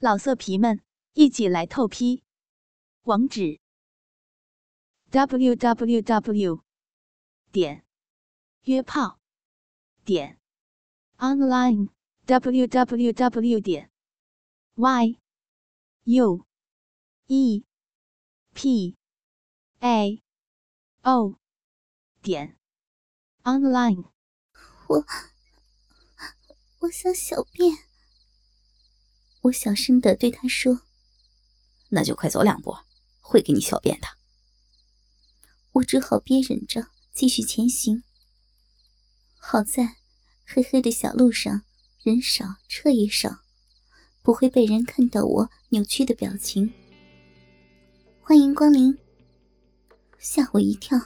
老色皮们，一起来透批！网址：w w w 点约炮点 online w w w 点 y u e p a o 点 online。我我想小便。我小声的对他说：“那就快走两步，会给你小便的。”我只好憋忍着继续前行。好在黑黑的小路上人少车也少，不会被人看到我扭曲的表情。欢迎光临！吓我一跳，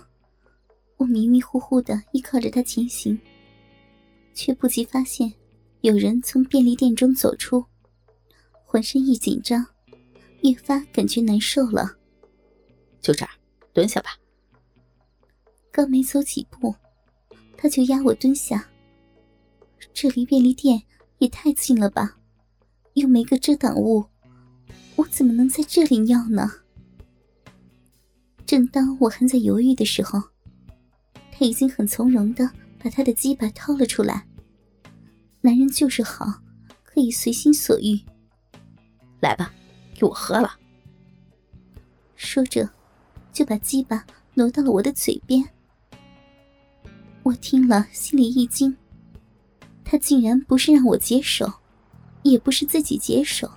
我迷迷糊糊的依靠着他前行，却不及发现有人从便利店中走出。浑身一紧张，越发感觉难受了。就这儿，蹲下吧。刚没走几步，他就压我蹲下。这离便利店也太近了吧？又没个遮挡物，我怎么能在这里尿呢？正当我还在犹豫的时候，他已经很从容的把他的鸡巴掏了出来。男人就是好，可以随心所欲。来吧，给我喝了。说着，就把鸡巴挪到了我的嘴边。我听了，心里一惊。他竟然不是让我解手，也不是自己解手，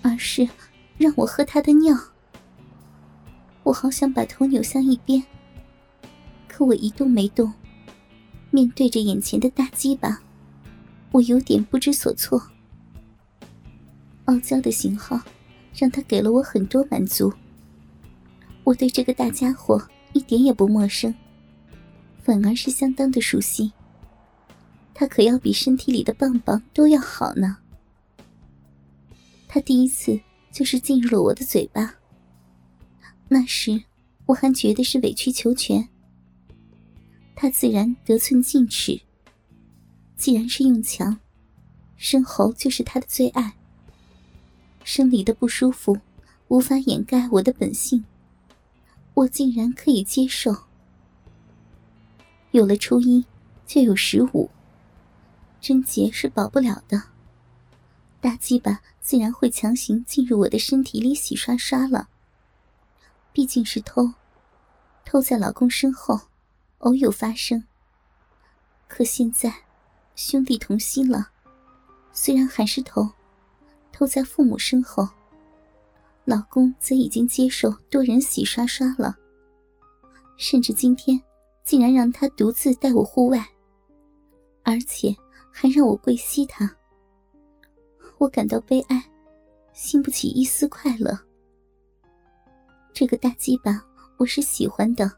而是让我喝他的尿。我好想把头扭向一边，可我一动没动。面对着眼前的大鸡巴，我有点不知所措。傲娇的型号，让他给了我很多满足。我对这个大家伙一点也不陌生，反而是相当的熟悉。他可要比身体里的棒棒都要好呢。他第一次就是进入了我的嘴巴，那时我还觉得是委曲求全。他自然得寸进尺。既然是用强，生喉就是他的最爱。生理的不舒服，无法掩盖我的本性。我竟然可以接受。有了初一，就有十五，贞洁是保不了的。大鸡巴自然会强行进入我的身体里洗刷刷了。毕竟是偷，偷在老公身后，偶有发生。可现在，兄弟同心了，虽然还是偷。偷在父母身后，老公则已经接受多人洗刷刷了，甚至今天竟然让他独自带我户外，而且还让我跪膝他。我感到悲哀，兴不起一丝快乐。这个大鸡巴我是喜欢的，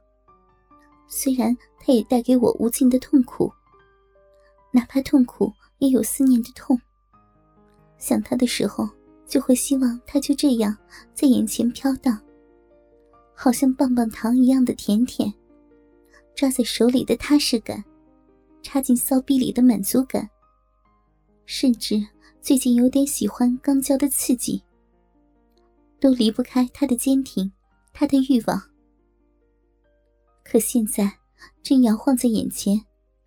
虽然他也带给我无尽的痛苦，哪怕痛苦也有思念的痛。想他的时候，就会希望他就这样在眼前飘荡，好像棒棒糖一样的甜甜，抓在手里的踏实感，插进骚逼里的满足感，甚至最近有点喜欢刚交的刺激，都离不开他的坚挺，他的欲望。可现在正摇晃在眼前，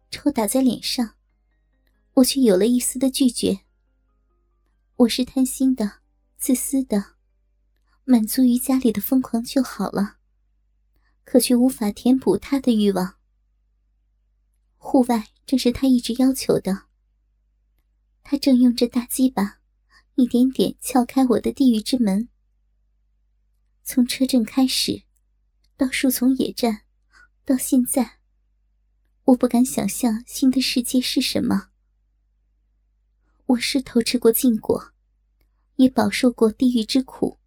抽打在脸上，我却有了一丝的拒绝。我是贪心的、自私的，满足于家里的疯狂就好了，可却无法填补他的欲望。户外正是他一直要求的，他正用这大鸡巴一点点撬开我的地狱之门。从车震开始，到树丛野战，到现在，我不敢想象新的世界是什么。我是偷吃过禁果，也饱受过地狱之苦。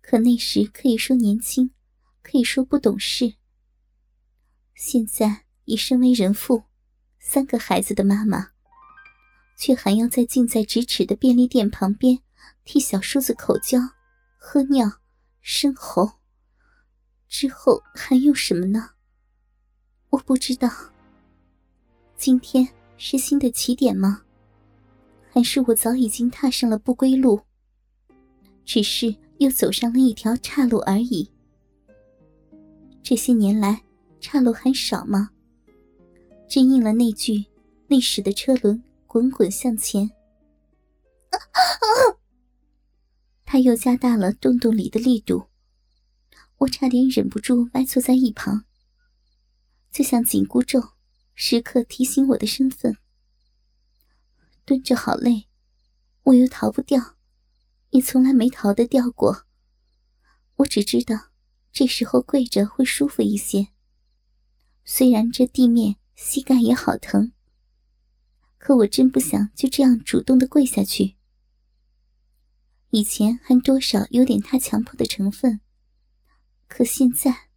可那时可以说年轻，可以说不懂事。现在已身为人妇，三个孩子的妈妈，却还要在近在咫尺的便利店旁边替小叔子口交、喝尿、生喉，之后还有什么呢？我不知道。今天是新的起点吗？还是我早已经踏上了不归路，只是又走上了一条岔路而已。这些年来，岔路还少吗？真应了那句：“历史的车轮滚滚向前。”他又加大了洞洞里的力度，我差点忍不住歪坐在一旁，就像紧箍咒，时刻提醒我的身份。蹲着好累，我又逃不掉，也从来没逃得掉过。我只知道，这时候跪着会舒服一些。虽然这地面膝盖也好疼，可我真不想就这样主动的跪下去。以前还多少有点他强迫的成分，可现在，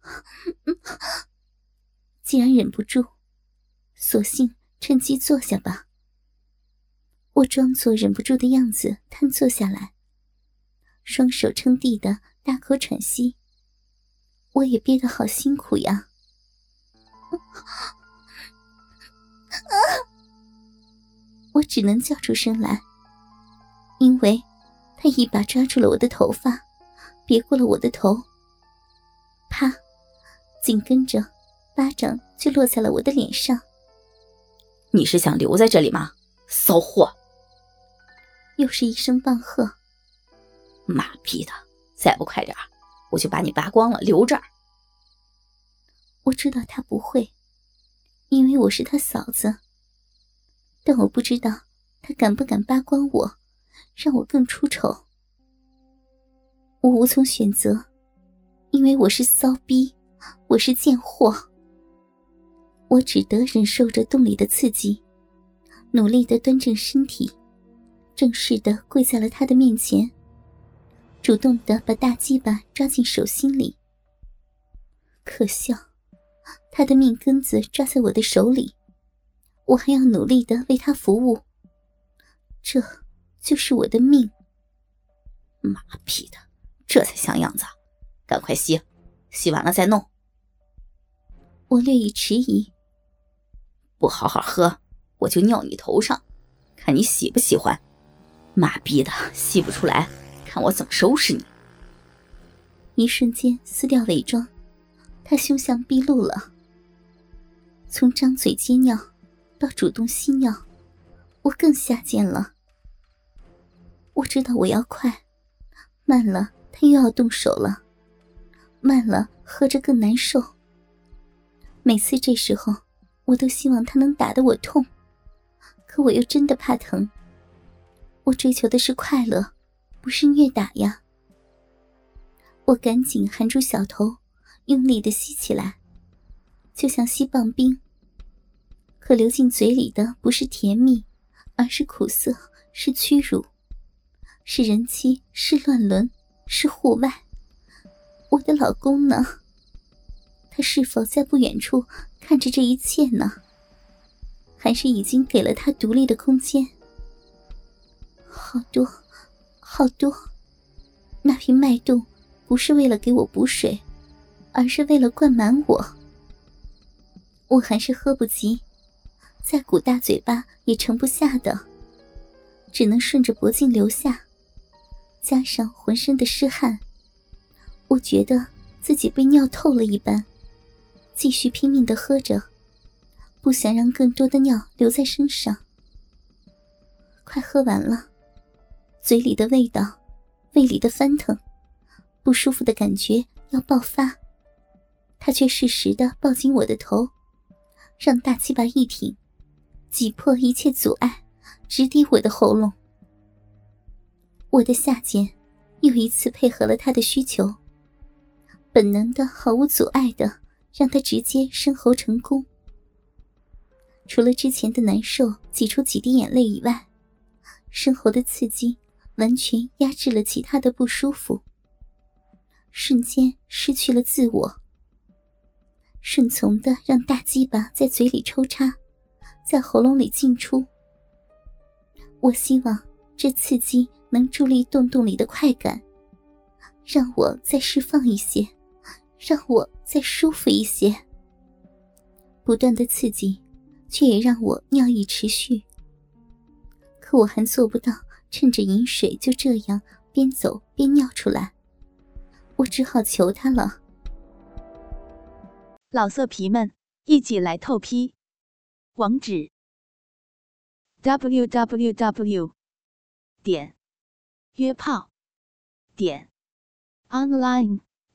既然忍不住，索性趁机坐下吧。我装作忍不住的样子，瘫坐下来，双手撑地的大口喘息。我也憋得好辛苦呀，我只能叫出声来。因为，他一把抓住了我的头发，别过了我的头。啪，紧跟着，巴掌就落在了我的脸上。你是想留在这里吗，骚货？又是一声棒喝。妈逼的，再不快点我就把你扒光了，留这儿。我知道他不会，因为我是他嫂子。但我不知道他敢不敢扒光我。让我更出丑，我无从选择，因为我是骚逼，我是贱货。我只得忍受着洞里的刺激，努力的端正身体，正式的跪在了他的面前，主动的把大鸡巴抓进手心里。可笑，他的命根子抓在我的手里，我还要努力的为他服务，这。就是我的命。妈逼的，这才像样子！赶快洗，洗完了再弄。我略一迟疑，不好好喝，我就尿你头上，看你喜不喜欢。妈逼的，吸不出来，看我怎么收拾你！一瞬间撕掉伪装，他凶相毕露了。从张嘴接尿到主动吸尿，我更下贱了。我知道我要快，慢了他又要动手了，慢了喝着更难受。每次这时候，我都希望他能打得我痛，可我又真的怕疼。我追求的是快乐，不是虐打呀。我赶紧含住小头，用力的吸起来，就像吸棒冰。可流进嘴里的不是甜蜜，而是苦涩，是屈辱。是人妻，是乱伦，是户外。我的老公呢？他是否在不远处看着这一切呢？还是已经给了他独立的空间？好多，好多。那瓶脉动不是为了给我补水，而是为了灌满我。我还是喝不急，再鼓大嘴巴也盛不下的，只能顺着脖颈流下。加上浑身的湿汗，我觉得自己被尿透了一般，继续拼命的喝着，不想让更多的尿留在身上。快喝完了，嘴里的味道，胃里的翻腾，不舒服的感觉要爆发，他却适时的抱紧我的头，让大鸡巴一挺，挤破一切阻碍，直抵我的喉咙。我的下贱又一次配合了他的需求，本能的毫无阻碍的让他直接生喉成功。除了之前的难受，挤出几滴眼泪以外，生喉的刺激完全压制了其他的不舒服，瞬间失去了自我，顺从的让大鸡巴在嘴里抽插，在喉咙里进出。我希望这刺激。能助力洞洞里的快感，让我再释放一些，让我再舒服一些。不断的刺激，却也让我尿意持续。可我还做不到趁着饮水就这样边走边尿出来，我只好求他了。老色皮们，一起来透批，网址：w w w 点约炮点 online